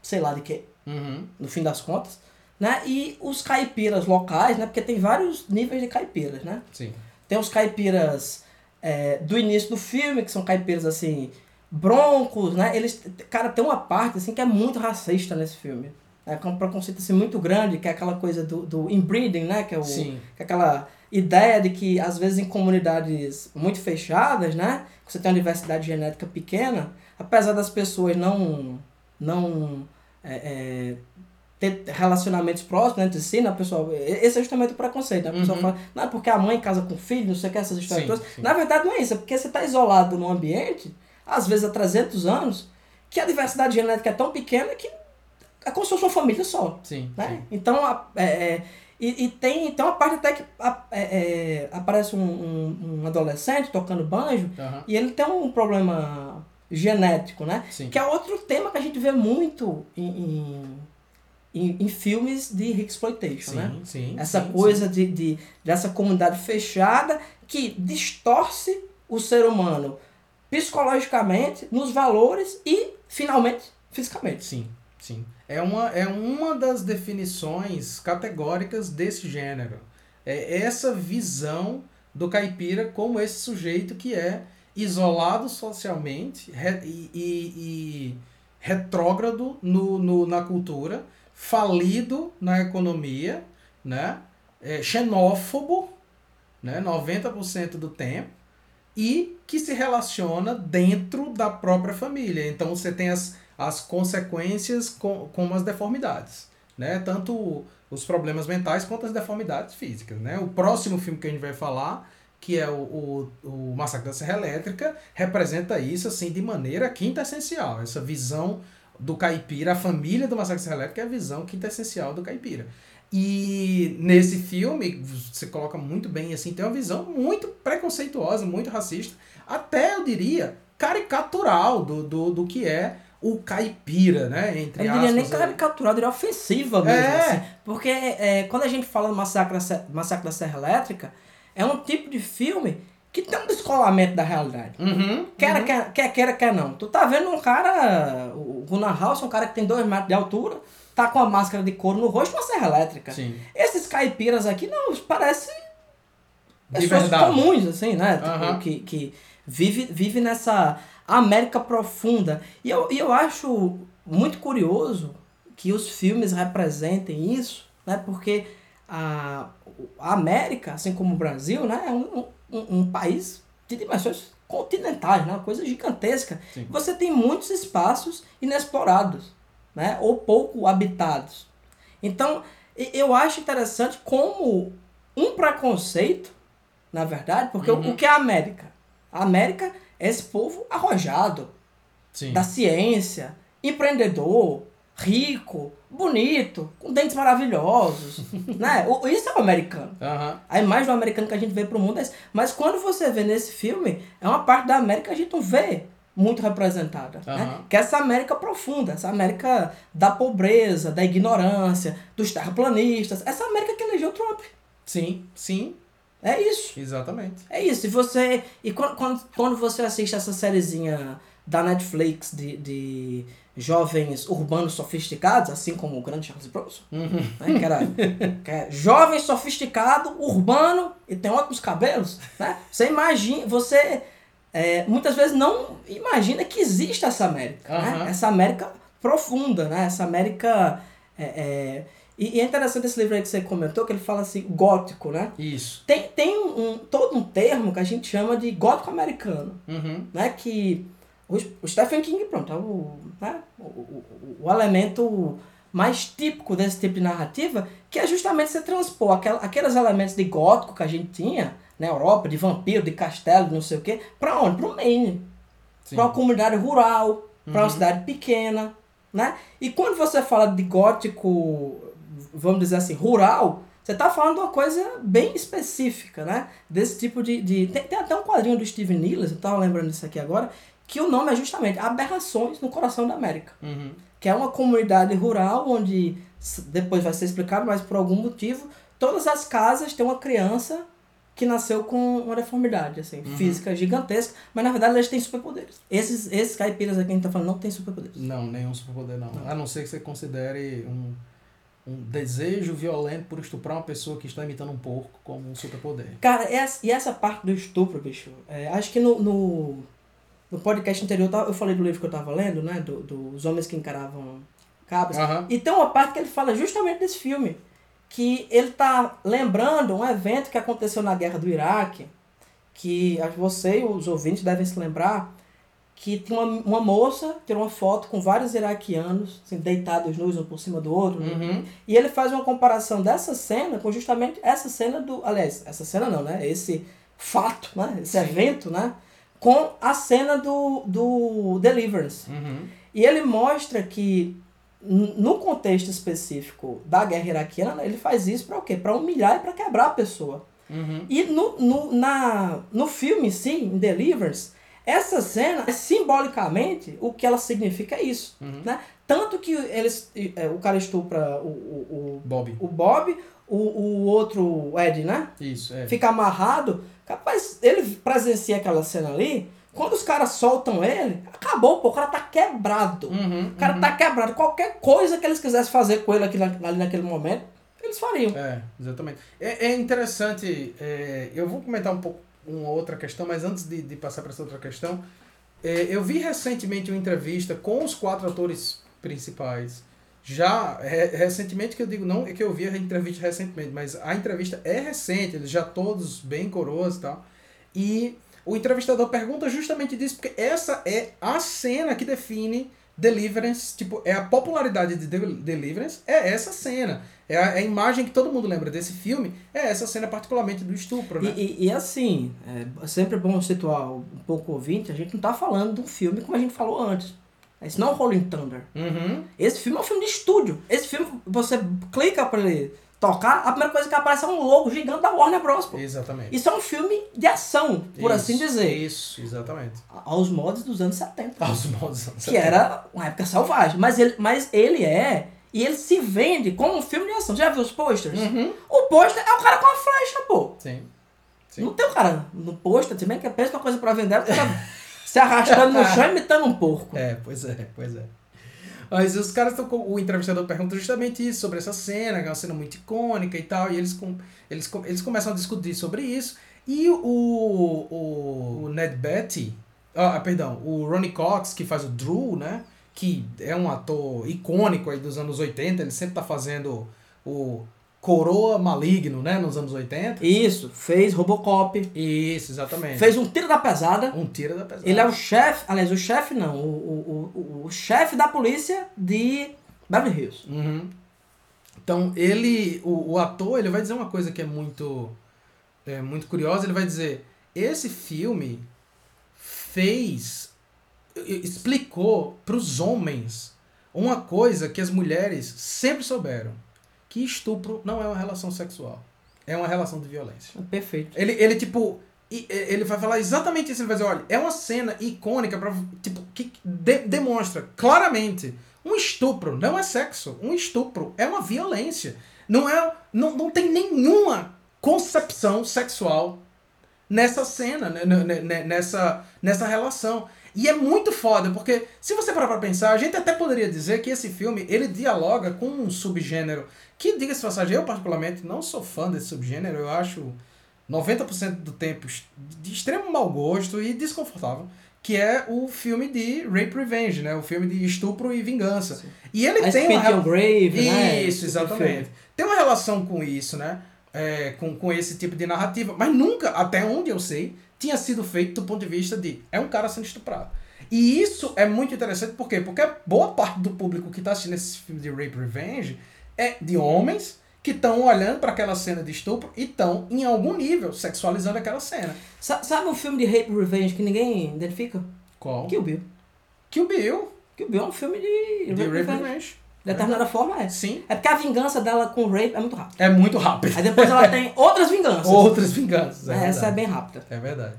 sei lá de quê Uhum. no fim das contas, né? E os caipiras locais, né? Porque tem vários níveis de caipiras, né? Sim. Tem os caipiras é, do início do filme, que são caipiras assim, broncos, né? Eles, cara, tem uma parte assim que é muito racista nesse filme. É com um preconceito assim muito grande, que é aquela coisa do, do inbreeding, né? Que é o Sim. que é aquela ideia de que, às vezes, em comunidades muito fechadas, né? Você tem uma diversidade genética pequena, apesar das pessoas não, não é, é, ter relacionamentos próximos entre si, né, pessoal? Esse é justamente o preconceito, né? A pessoa Uhum. fala, não é porque a mãe casa com o filho, não sei o que, essas histórias Sim, todas. sim. Na verdade, não é isso, é porque você está isolado num ambiente, às vezes há 300 anos, que a diversidade genética é tão pequena que é como se fosse uma família só. Sim, Né? sim. Então, a- é, é, e, e tem, tem uma parte até que a- é, é, aparece um, um, um adolescente tocando banjo Aham. e ele tem um problema genético, né? Sim. Que é outro tema que a gente vê muito em, em, em, em filmes de exploitation, né? Sim, sim. Essa sim, coisa De, de, dessa comunidade fechada que distorce o ser humano psicologicamente, nos valores e, finalmente, fisicamente. Sim, sim. É uma, é uma das definições categóricas desse gênero. É essa visão do caipira como esse sujeito que é isolado socialmente e, e- e retrógrado no, no, na cultura, falido na economia, né? É, xenófobo, né? 90% do tempo, e que se relaciona dentro da própria família. Então você tem as, as consequências com, como as deformidades, né? Tanto os problemas mentais quanto as deformidades físicas, né? O próximo filme que a gente vai falar, que é o, o, o Massacre da Serra Elétrica, representa isso assim de maneira quintessencial. Essa visão do caipira, a família do Massacre da Serra Elétrica é a visão quintessencial do caipira. E nesse filme, você coloca muito bem assim, tem uma visão muito preconceituosa, muito racista, até eu diria caricatural do, do, do que é o caipira, né? Entre Eu não diria nem aspas, aí. caricaturada, diria ofensiva mesmo. É. assim. porque é, quando a gente fala do Massacre, Massacre da Serra Elétrica, é um tipo de filme que tem um descolamento da realidade. Uhum, Quer, uhum. quer, quer, queira, quer não. Tu tá vendo um cara, o Gunnar House, um cara que tem dois metros de altura, tá com a máscara de couro no rosto, uma serra elétrica. Sim. Esses caipiras aqui, não, parecem pessoas comuns, assim, né? Tipo, Aham. que, que vive, vive nessa América profunda. E eu, e eu acho muito curioso que os filmes representem isso, né? Porque a, a América, assim como o Brasil, né? É um, um, um país de dimensões continentais, né? Uma coisa gigantesca. Sim. Você tem muitos espaços inexplorados, né? Ou pouco habitados. Então, eu acho interessante como um preconceito, na verdade, porque o- Uhum. o que é a América? A América é esse povo arrojado, Sim. da ciência, empreendedor, rico, bonito, com dentes maravilhosos, né? O- Isso é o americano. Aham. A imagem do americano que a gente vê pro mundo é essa. Mas quando você vê nesse filme, é uma parte da América que a gente não vê muito representada. Né? Aham. Que é essa América profunda, essa América da pobreza, da ignorância, dos terraplanistas, essa América que elegeu Trump. Sim, sim, É isso. exatamente. É isso. E você. E quando, quando, quando você assiste essa sériezinha da Netflix de, de jovens urbanos sofisticados, assim como o grande Charles Bronson, Uhum. né? Que era que é jovem, sofisticado, urbano e tem ótimos cabelos, né? Você imagina, você é, muitas vezes não imagina que existe essa América, né? Aham. Essa América profunda, né? Essa América é, é, e, e é interessante esse livro aí que você comentou, que ele fala assim, gótico, né? Isso. Tem, tem um, todo um termo que a gente chama de gótico americano, Uhum. né? Que o, o Stephen King, pronto, é o, né? o, o, o elemento mais típico desse tipo de narrativa, que é justamente você transpor aquel, aqueles elementos de gótico que a gente tinha na Europa, de vampiro, de castelo, de não sei o quê, pra onde? Pro Maine. Sim. Pra uma comunidade rural, pra uma Uhum. cidade pequena, né? E quando você fala de gótico, vamos dizer assim, rural, você tá falando de uma coisa bem específica, né? Desse tipo de... de... Tem, tem até um quadrinho do Steven Niles, eu tava lembrando disso aqui agora, que o nome é justamente Aberrações no Coração da América. Uhum. Que é uma comunidade rural onde, depois vai ser explicado, mas por algum motivo, todas as casas têm uma criança que nasceu com uma deformidade, assim, Uhum. física gigantesca, mas na verdade eles têm superpoderes. Esses, esses caipiras aqui que a gente tá falando não têm superpoderes. Não, nenhum superpoder não. A não ser que você considere um, um desejo violento por estuprar uma pessoa que está imitando um porco como um superpoder. Cara, essa, e essa parte do estupro, bicho, é, acho que no, no, no podcast anterior eu falei do livro que eu tava lendo, né, do, dos homens que encaravam cabras, Aham. E tem uma parte que ele fala justamente desse filme. que ele tá lembrando um evento que aconteceu na guerra do Iraque, que você e os ouvintes devem se lembrar, que tinha uma, uma moça, tirou uma foto com vários iraquianos, assim, deitados nus um por cima do outro, né? Uhum. E ele faz uma comparação dessa cena com justamente essa cena do. Aliás, essa cena não, né? Esse fato, né? Esse evento, né? Com a cena do, do Deliverance. Uhum. E ele mostra que, no contexto específico da guerra iraquiana, ele faz isso para o quê? Para humilhar e para quebrar a pessoa. Uhum. E no, no, na, no filme, sim, em Deliverance, essa cena, simbolicamente, o que ela significa é isso. Uhum. Né? Tanto que eles, é, o cara estupra o, o, Bob. o, o Bob, o, o outro, o Ed, né? Isso, é. Fica amarrado. Capaz, ele presencia aquela cena ali. Quando os caras soltam ele, acabou, pô, o cara tá quebrado. Uhum. O cara tá quebrado. Qualquer coisa que eles quisessem fazer com ele aqui, ali naquele momento, eles fariam. É, exatamente. É, é interessante, é, eu vou comentar um pouco uma outra questão, mas antes de, de passar para essa outra questão, é, eu vi recentemente uma entrevista com os quatro atores principais. Já, re- recentemente que eu digo, não é que eu vi a entrevista recentemente, mas a entrevista é recente, eles já todos bem coroas e tal. E o entrevistador pergunta justamente disso, porque essa é a cena que define Deliverance, tipo, é a popularidade de Del- Deliverance, é essa cena. É a, é a imagem que todo mundo lembra desse filme, é essa cena particularmente do estupro, E, né? e, e assim, é sempre bom situar um pouco o ouvinte, a gente não tá falando de um filme como a gente falou antes. Esse não é Rolling Thunder. Uhum. Esse filme é um filme de estúdio. Esse filme, você clica pra ele tocar, a primeira coisa que aparece é um logo gigante da Warner Bros. pô. Exatamente. Isso é um filme de ação, por Isso, assim dizer. Isso, exatamente. Aos modos dos anos 70. Aos modos. que era uma época selvagem. Mas ele, mas ele é. E ele se vende como um filme de ação. Já viu os posters? Uhum. O pôster é o cara com a flecha, pô. Sim. Sim. Não tem o cara no pôster, bem que pensa uma coisa pra vender, o cara se arrastando no chão imitando um porco. É, pois é, pois é. Mas os caras estão. O entrevistador pergunta justamente isso, sobre essa cena, que é uma cena muito icônica e tal, e eles, com, eles, eles começam a discutir sobre isso. E o, o, o Ned Betty, ah, perdão, o Ronnie Cox, que faz o Drew, né? Que é um ator icônico aí dos anos 80, ele sempre tá fazendo o Coroa Maligno, né? Nos anos 80. Isso, fez Robocop, Isso, exatamente. fez um tiro da pesada. um tiro da pesada. Ele é o chefe, aliás, o chefe não, o, o, o, o chefe da polícia de Beverly Hills. Uhum. Então, ele, o, o ator, ele vai dizer uma coisa que é muito, é, muito curiosa. Ele vai dizer, esse filme fez, explicou para os homens uma coisa que as mulheres sempre souberam. Que estupro não é uma relação sexual. É uma relação de violência. Perfeito. Ele, ele tipo, ele vai falar exatamente isso. Ele vai dizer, olha, é uma cena icônica para tipo, que de- demonstra claramente um estupro não é sexo. Um estupro é uma violência. Não é, não, não tem nenhuma concepção sexual nessa cena, né, né, né, nessa, nessa relação. E é muito foda, porque se você parar pra pensar, a gente até poderia dizer que esse filme, ele dialoga com um subgênero que, diga-se passagem, eu particularmente não sou fã desse subgênero, eu acho 90% do tempo de extremo mau gosto e desconfortável, que é o filme de Rape Revenge, né? O filme de estupro e vingança. Sim. E ele A tem uma Your Grave, né? isso, tipo exatamente. Tem uma relação com isso, né? É, com, com esse tipo de narrativa. Mas nunca, até onde eu sei, tinha sido feito do ponto de vista de é um cara sendo estuprado. E isso é muito interessante, por quê? Porque boa parte do público que está assistindo esse filme de Rape Revenge é de homens que estão olhando para aquela cena de estupro e estão, em algum nível, sexualizando aquela cena. Sa- Sabe um filme de Rape Revenge que ninguém identifica? Qual? Kill Bill. Kill Bill, Kill Bill é um filme de, de Rape Rape Revenge. Revenge. De determinada forma é. Sim. É porque a vingança dela com o Rape é muito rápida. É muito rápido. Aí depois ela tem outras vinganças. Outras vinganças. é Essa é bem rápida. É verdade.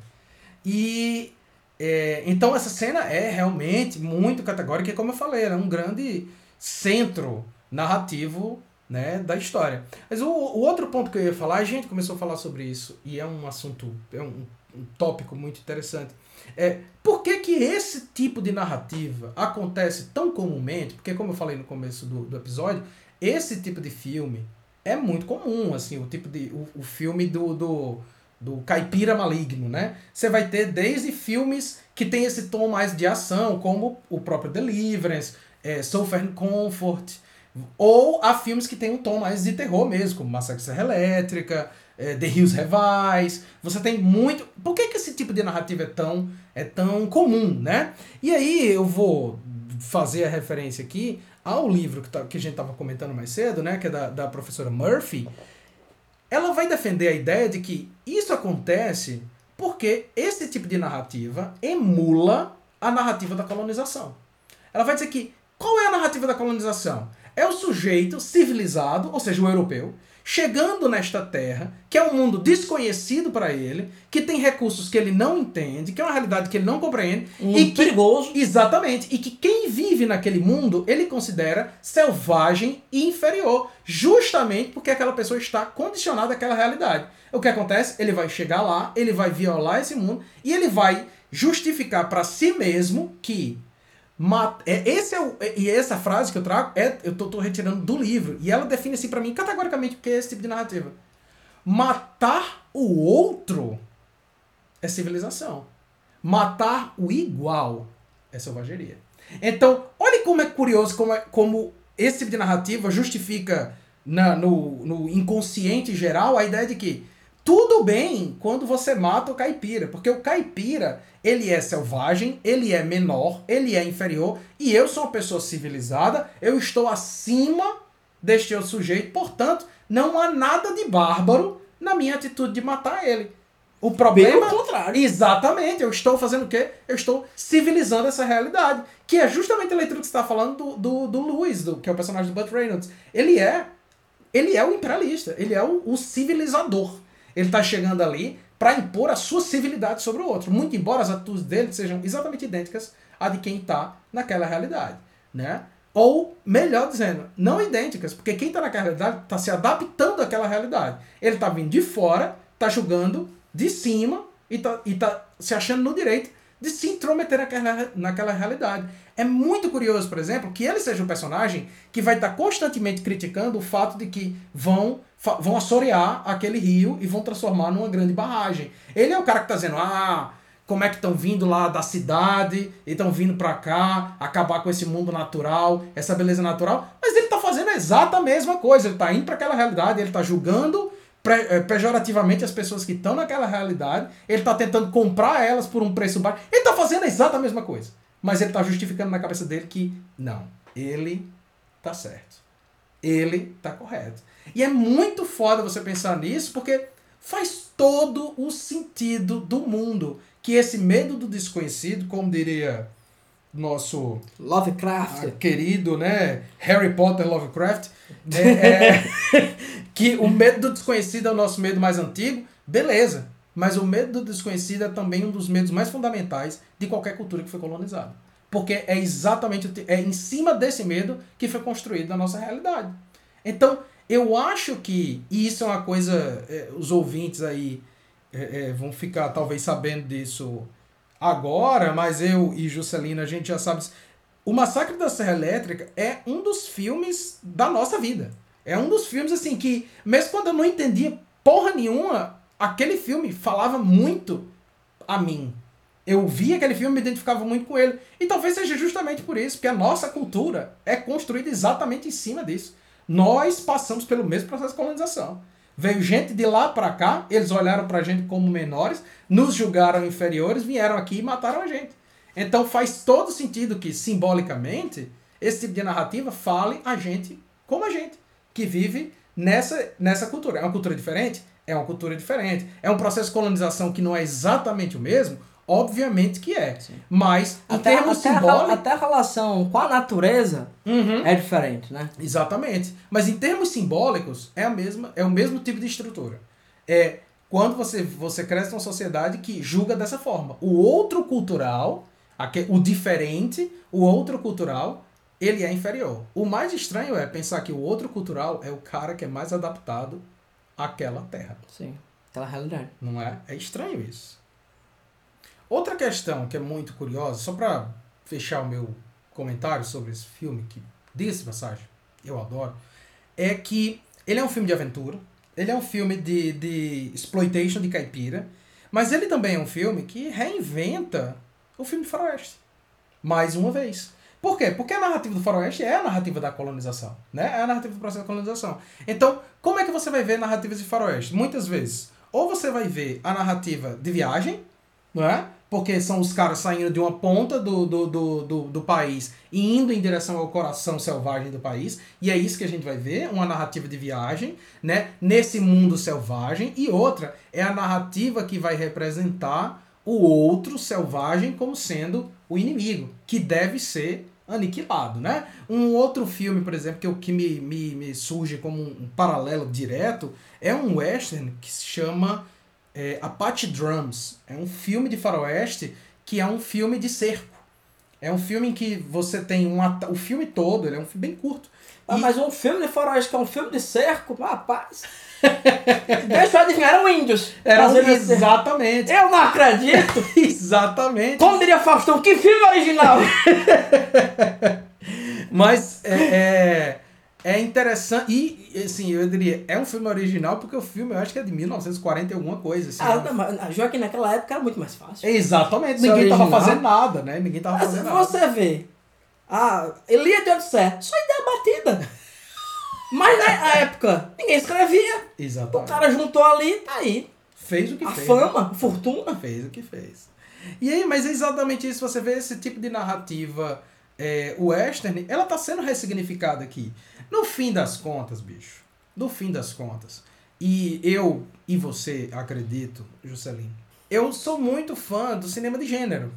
E é, então essa cena é realmente muito categórica e como eu falei, era um grande centro narrativo né, da história. Mas o, o outro ponto que eu ia falar, a gente começou a falar sobre isso e é um assunto, é um, um tópico muito interessante. É, por que, que esse tipo de narrativa acontece tão comumente? Porque como eu falei no começo do, do episódio, esse tipo de filme é muito comum, assim, o tipo de o, o filme do, do do caipira maligno, né? Você vai ter desde filmes que tem esse tom mais de ação, como o próprio Deliverance, é, Southern Comfort, Ou há filmes que tem um tom mais de terror mesmo, como Massacre Serra Elétrica, é, The Hills Revise. Você tem muito. Por que, que esse tipo de narrativa é tão, é tão comum, né? E aí eu vou fazer a referência aqui ao livro que, tá, que a gente estava comentando mais cedo, né? Que é da, da professora Murphy. Ela vai defender a ideia de que isso acontece porque esse tipo de narrativa emula a narrativa da colonização. Ela vai dizer que qual é a narrativa da colonização? É o sujeito civilizado, ou seja, o europeu, chegando nesta terra, que é um mundo desconhecido para ele, que tem recursos que ele não entende, que é uma realidade que ele não compreende. Um e que, perigoso. Exatamente. E que quem vive naquele mundo, ele considera selvagem e inferior. Justamente porque aquela pessoa está condicionada àquela realidade. O que acontece? Ele vai chegar lá, ele vai violar esse mundo e ele vai justificar para si mesmo que é, esse é o, é, e essa frase que eu trago, é, eu tô, tô retirando do livro. E ela define assim para mim categoricamente o que é esse tipo de narrativa. Matar o outro é civilização. Matar o igual é selvageria. Então, olha como é curioso como, é, como esse tipo de narrativa justifica na, no, no inconsciente geral a ideia de que tudo bem quando você mata o caipira, porque o caipira, ele é selvagem, ele é menor, ele é inferior, e eu sou uma pessoa civilizada, eu estou acima deste outro sujeito, portanto, não há nada de bárbaro na minha atitude de matar ele. O problema. Pelo contrário. Exatamente, eu estou fazendo o quê? Eu estou civilizando essa realidade. Que é justamente a leitura que você está falando do, do, do Luiz, do, que é o personagem do Butt Reynolds. Ele é. Ele é o imperialista, ele é o, o civilizador. Ele está chegando ali para impor a sua civilidade sobre o outro, muito embora as atitudes dele sejam exatamente idênticas à de quem está naquela realidade, né? Ou, melhor dizendo, não idênticas, porque quem está naquela realidade está se adaptando àquela realidade. Ele está vindo de fora, está julgando de cima e está tá se achando no direito de se intrometer naquela, naquela realidade. É muito curioso, por exemplo, que ele seja um personagem que vai estar constantemente criticando o fato de que vão vão assorear aquele rio e vão transformar numa grande barragem. Ele é o cara que está dizendo, ah, como é que estão vindo lá da cidade e estão vindo para cá acabar com esse mundo natural, essa beleza natural, mas ele está fazendo a exata mesma coisa, ele está indo para aquela realidade, ele está julgando pejorativamente as pessoas que estão naquela realidade, ele está tentando comprar elas por um preço baixo, ele está fazendo a exata mesma coisa, mas ele está justificando na cabeça dele que não, ele está certo, ele está correto. E é muito foda você pensar nisso, porque faz todo o sentido do mundo. Que esse medo do desconhecido, como diria nosso Lovecraft, querido, né, Harry Potter Lovecraft, é, é que o medo do desconhecido é o nosso medo mais antigo, beleza. Mas o medo do desconhecido é também um dos medos mais fundamentais de qualquer cultura que foi colonizada. Porque é exatamente é em cima desse medo que foi construída a nossa realidade. Então, eu acho que, e isso é uma coisa, é, os ouvintes aí é, é, vão ficar talvez sabendo disso agora, mas eu e Juscelina a gente já sabe. O Massacre da Serra Elétrica é um dos filmes da nossa vida. É um dos filmes assim que, mesmo quando eu não entendia porra nenhuma, aquele filme falava muito a mim. Eu via aquele filme e me identificava muito com ele. E talvez seja justamente por isso, porque a nossa cultura é construída exatamente em cima disso. Nós passamos pelo mesmo processo de colonização. Veio gente de lá para cá, eles olharam para a gente como menores, nos julgaram inferiores, vieram aqui e mataram a gente. Então faz todo sentido que, simbolicamente, esse tipo de narrativa fale a gente como a gente, que vive nessa, nessa cultura. É uma cultura diferente? É uma cultura diferente. É um processo de colonização que não é exatamente o mesmo? Obviamente que é. Sim. Mas, em até, termos até simbólicos. A, até a relação com a natureza uhum. é diferente, né? Exatamente. Mas em termos simbólicos, é, a mesma, é o mesmo tipo de estrutura. É quando você, você cresce numa sociedade que julga dessa forma. O outro cultural, o diferente, o outro cultural, ele é inferior. O mais estranho é pensar que o outro cultural é o cara que é mais adaptado àquela terra. Sim, aquela realidade. Não é? É estranho isso. Outra questão que é muito curiosa, só para fechar o meu comentário sobre esse filme, que diga-se passagem, eu adoro, é que ele é um filme de aventura, ele é um filme de, de exploitation de caipira, mas ele também é um filme que reinventa o filme de faroeste. Mais uma vez. Por quê? Porque a narrativa do faroeste é a narrativa da colonização, né? É a narrativa do processo da colonização. Então, como é que você vai ver narrativas de faroeste? Muitas vezes, ou você vai ver a narrativa de viagem, não é? Porque são os caras saindo de uma ponta do, do, do, do, do país e indo em direção ao coração selvagem do país. E é isso que a gente vai ver, uma narrativa de viagem, né? Nesse mundo selvagem. E outra é a narrativa que vai representar o outro selvagem como sendo o inimigo, que deve ser aniquilado, né? Um outro filme, por exemplo, que, eu, que me, me, me surge como um, paralelo direto é um western que se chama é, Apache Drums. É um filme de faroeste que é um filme de cerco. É um filme em que você tem um o filme todo, ele é um filme bem curto. Ah, e... Mas um filme de faroeste que é um filme de cerco, rapaz. Deixa eu adivinhar, eram índios. Eram exatamente. Eu não acredito. exatamente. Como diria Faustão, que filme original. Mas é, é, é, interessante. E, assim, eu diria, é um filme original porque o filme eu acho que é de 1940 e alguma coisa. Assim, ah, não, mas Joaquim naquela época era muito mais fácil. Exatamente. Ninguém original. tava fazendo nada, né? Ninguém tava mas fazendo você nada. Você vê. Ah, Elia de Odisseia. Só ideia batida. Mas na época, ninguém escrevia. Exatamente. O cara juntou ali, tá aí. Fez o que a fez. A fama, a fortuna. Fez o que fez. E aí, mas é exatamente isso. Você vê esse tipo de narrativa é, western, ela tá sendo ressignificada aqui. No fim das contas, bicho. No fim das contas. E eu e você, acredito, Juscelino, eu sou muito fã do cinema de gênero.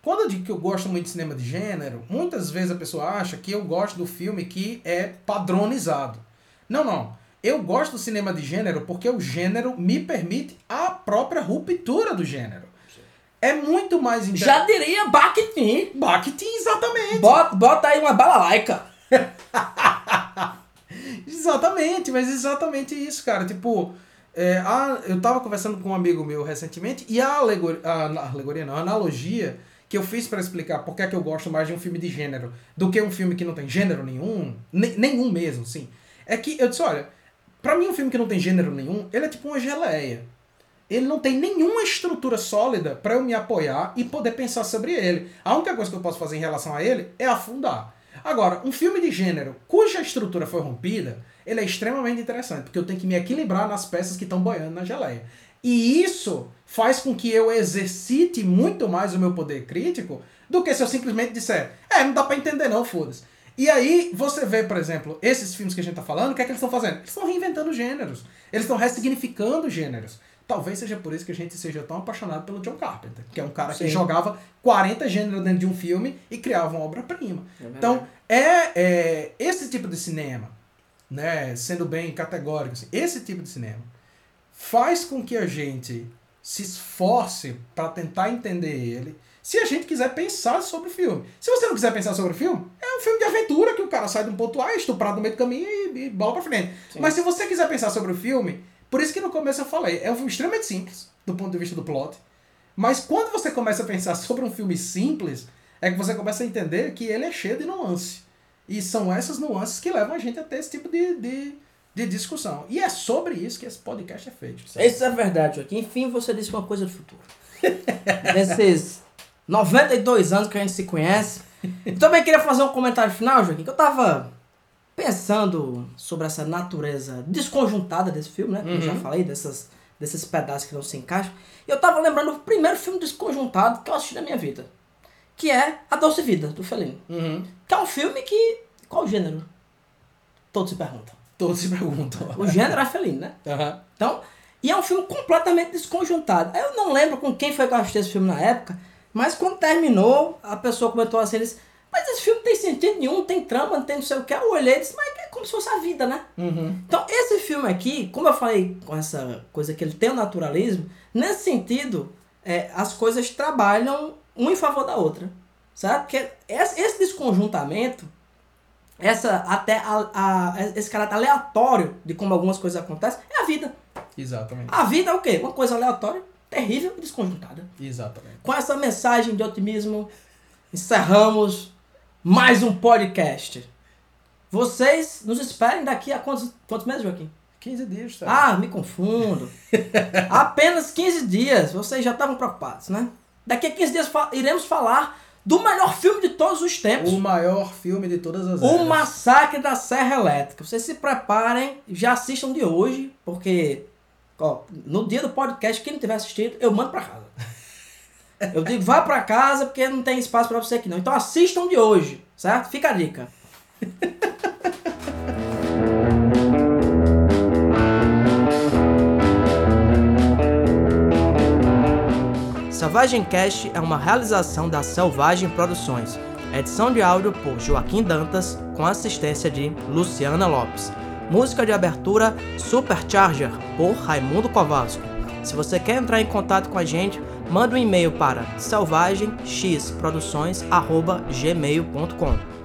Quando eu digo que eu gosto muito de cinema de gênero, muitas vezes a pessoa acha que eu gosto do filme que é padronizado. Não, não. Eu gosto do cinema de gênero porque o gênero me permite a própria ruptura do gênero. É muito mais inter... Já diria Bakhtin. Bakhtin, exatamente. Bota, bota aí uma balalaica. exatamente, mas exatamente isso, cara. Tipo, é, a, eu tava conversando com um amigo meu recentemente e a alegoria, a, alegoria não, a analogia que eu fiz para explicar por que, é que eu gosto mais de um filme de gênero do que um filme que não tem gênero nenhum, nenhum mesmo, sim. É que eu disse, olha, para mim um filme que não tem gênero nenhum, ele é tipo uma geleia. Ele não tem nenhuma estrutura sólida para eu me apoiar e poder pensar sobre ele. A única coisa que eu posso fazer em relação a ele é afundar. Agora, um filme de gênero cuja estrutura foi rompida, ele é extremamente interessante, porque eu tenho que me equilibrar nas peças que estão boiando na geleia. E isso faz com que eu exercite muito mais o meu poder crítico do que se eu simplesmente disser, é, não dá para entender não, foda-se. E aí você vê, por exemplo, esses filmes que a gente tá falando, o que é que eles estão fazendo? Eles estão reinventando gêneros. Eles estão ressignificando gêneros. Talvez seja por isso que a gente seja tão apaixonado pelo John Carpenter, que é um cara Sim. que jogava 40 gêneros dentro de um filme e criava uma obra-prima. É então, é, é, esse tipo de cinema, né, sendo bem categórico, assim, esse tipo de cinema faz com que a gente se esforce para tentar entender ele, se a gente quiser pensar sobre o filme. Se você não quiser pensar sobre o filme, é um filme de aventura que o cara sai de um ponto A, estuprado no meio do caminho e, e bola pra frente. Sim. Mas se você quiser pensar sobre o filme, por isso que no começo eu falei, é um filme extremamente simples, do ponto de vista do plot. Mas quando você começa a pensar sobre um filme simples, é que você começa a entender que ele é cheio de nuances. E são essas nuances que levam a gente a ter esse tipo de, de de discussão. E é sobre isso que esse podcast é feito. Sabe? Isso é verdade, Joaquim. Enfim, você disse uma coisa do futuro. Nesses 92 anos que a gente se conhece. Eu também queria fazer um comentário final, Joaquim, que eu tava pensando sobre essa natureza desconjuntada desse filme, né? Como uhum. eu já uhum. falei, dessas, desses pedaços que não se encaixam. Eu tava lembrando do primeiro filme desconjuntado que eu assisti na minha vida. Que é A Doce Vida, do Felino. Uhum. Que é um filme que... Qual o gênero? Todos se perguntam. Todos se perguntam. O gênero é felino, né? Uhum. Então, e é um filme completamente desconjuntado. Eu não lembro com quem foi que eu assisti esse filme na época, mas quando terminou, a pessoa comentou assim, eles, mas esse filme não tem sentido nenhum, não tem trama, não tem não sei o que. Eu olhei e disse, mas é como se fosse a vida, né? Uhum. Então, esse filme aqui, como eu falei com essa coisa que ele tem o naturalismo, nesse sentido, é, as coisas trabalham um em favor da outra. Sabe? Porque esse desconjuntamento essa até a, a, esse caráter aleatório de como algumas coisas acontecem é a vida. Exatamente. A vida é o quê? Uma coisa aleatória, terrível e desconjuntada. Exatamente. Com essa mensagem de otimismo, encerramos mais um podcast. Vocês nos esperem daqui a quantos, quantos meses, Joaquim? 15 dias, tá? Ah, me confundo. Apenas 15 dias. Vocês já estavam preocupados, né? Daqui a 15 dias fa iremos falar do melhor filme de todos os tempos. O maior filme de todas as O eras. Massacre da Serra Elétrica. Vocês se preparem, já assistam de hoje, porque ó, no dia do podcast, quem não tiver assistido, eu mando pra casa. Eu digo, vá pra casa porque não tem espaço pra você aqui não. Então assistam de hoje, certo? Fica a dica. Selvagem Cast é uma realização da Selvagem Produções. Edição de áudio por Joaquim Dantas, com assistência de Luciana Lopes. Música de abertura Supercharger, por Raimundo Kowalski. Se você quer entrar em contato com a gente, manda um e-mail para selvagemxproduções.gmail.com.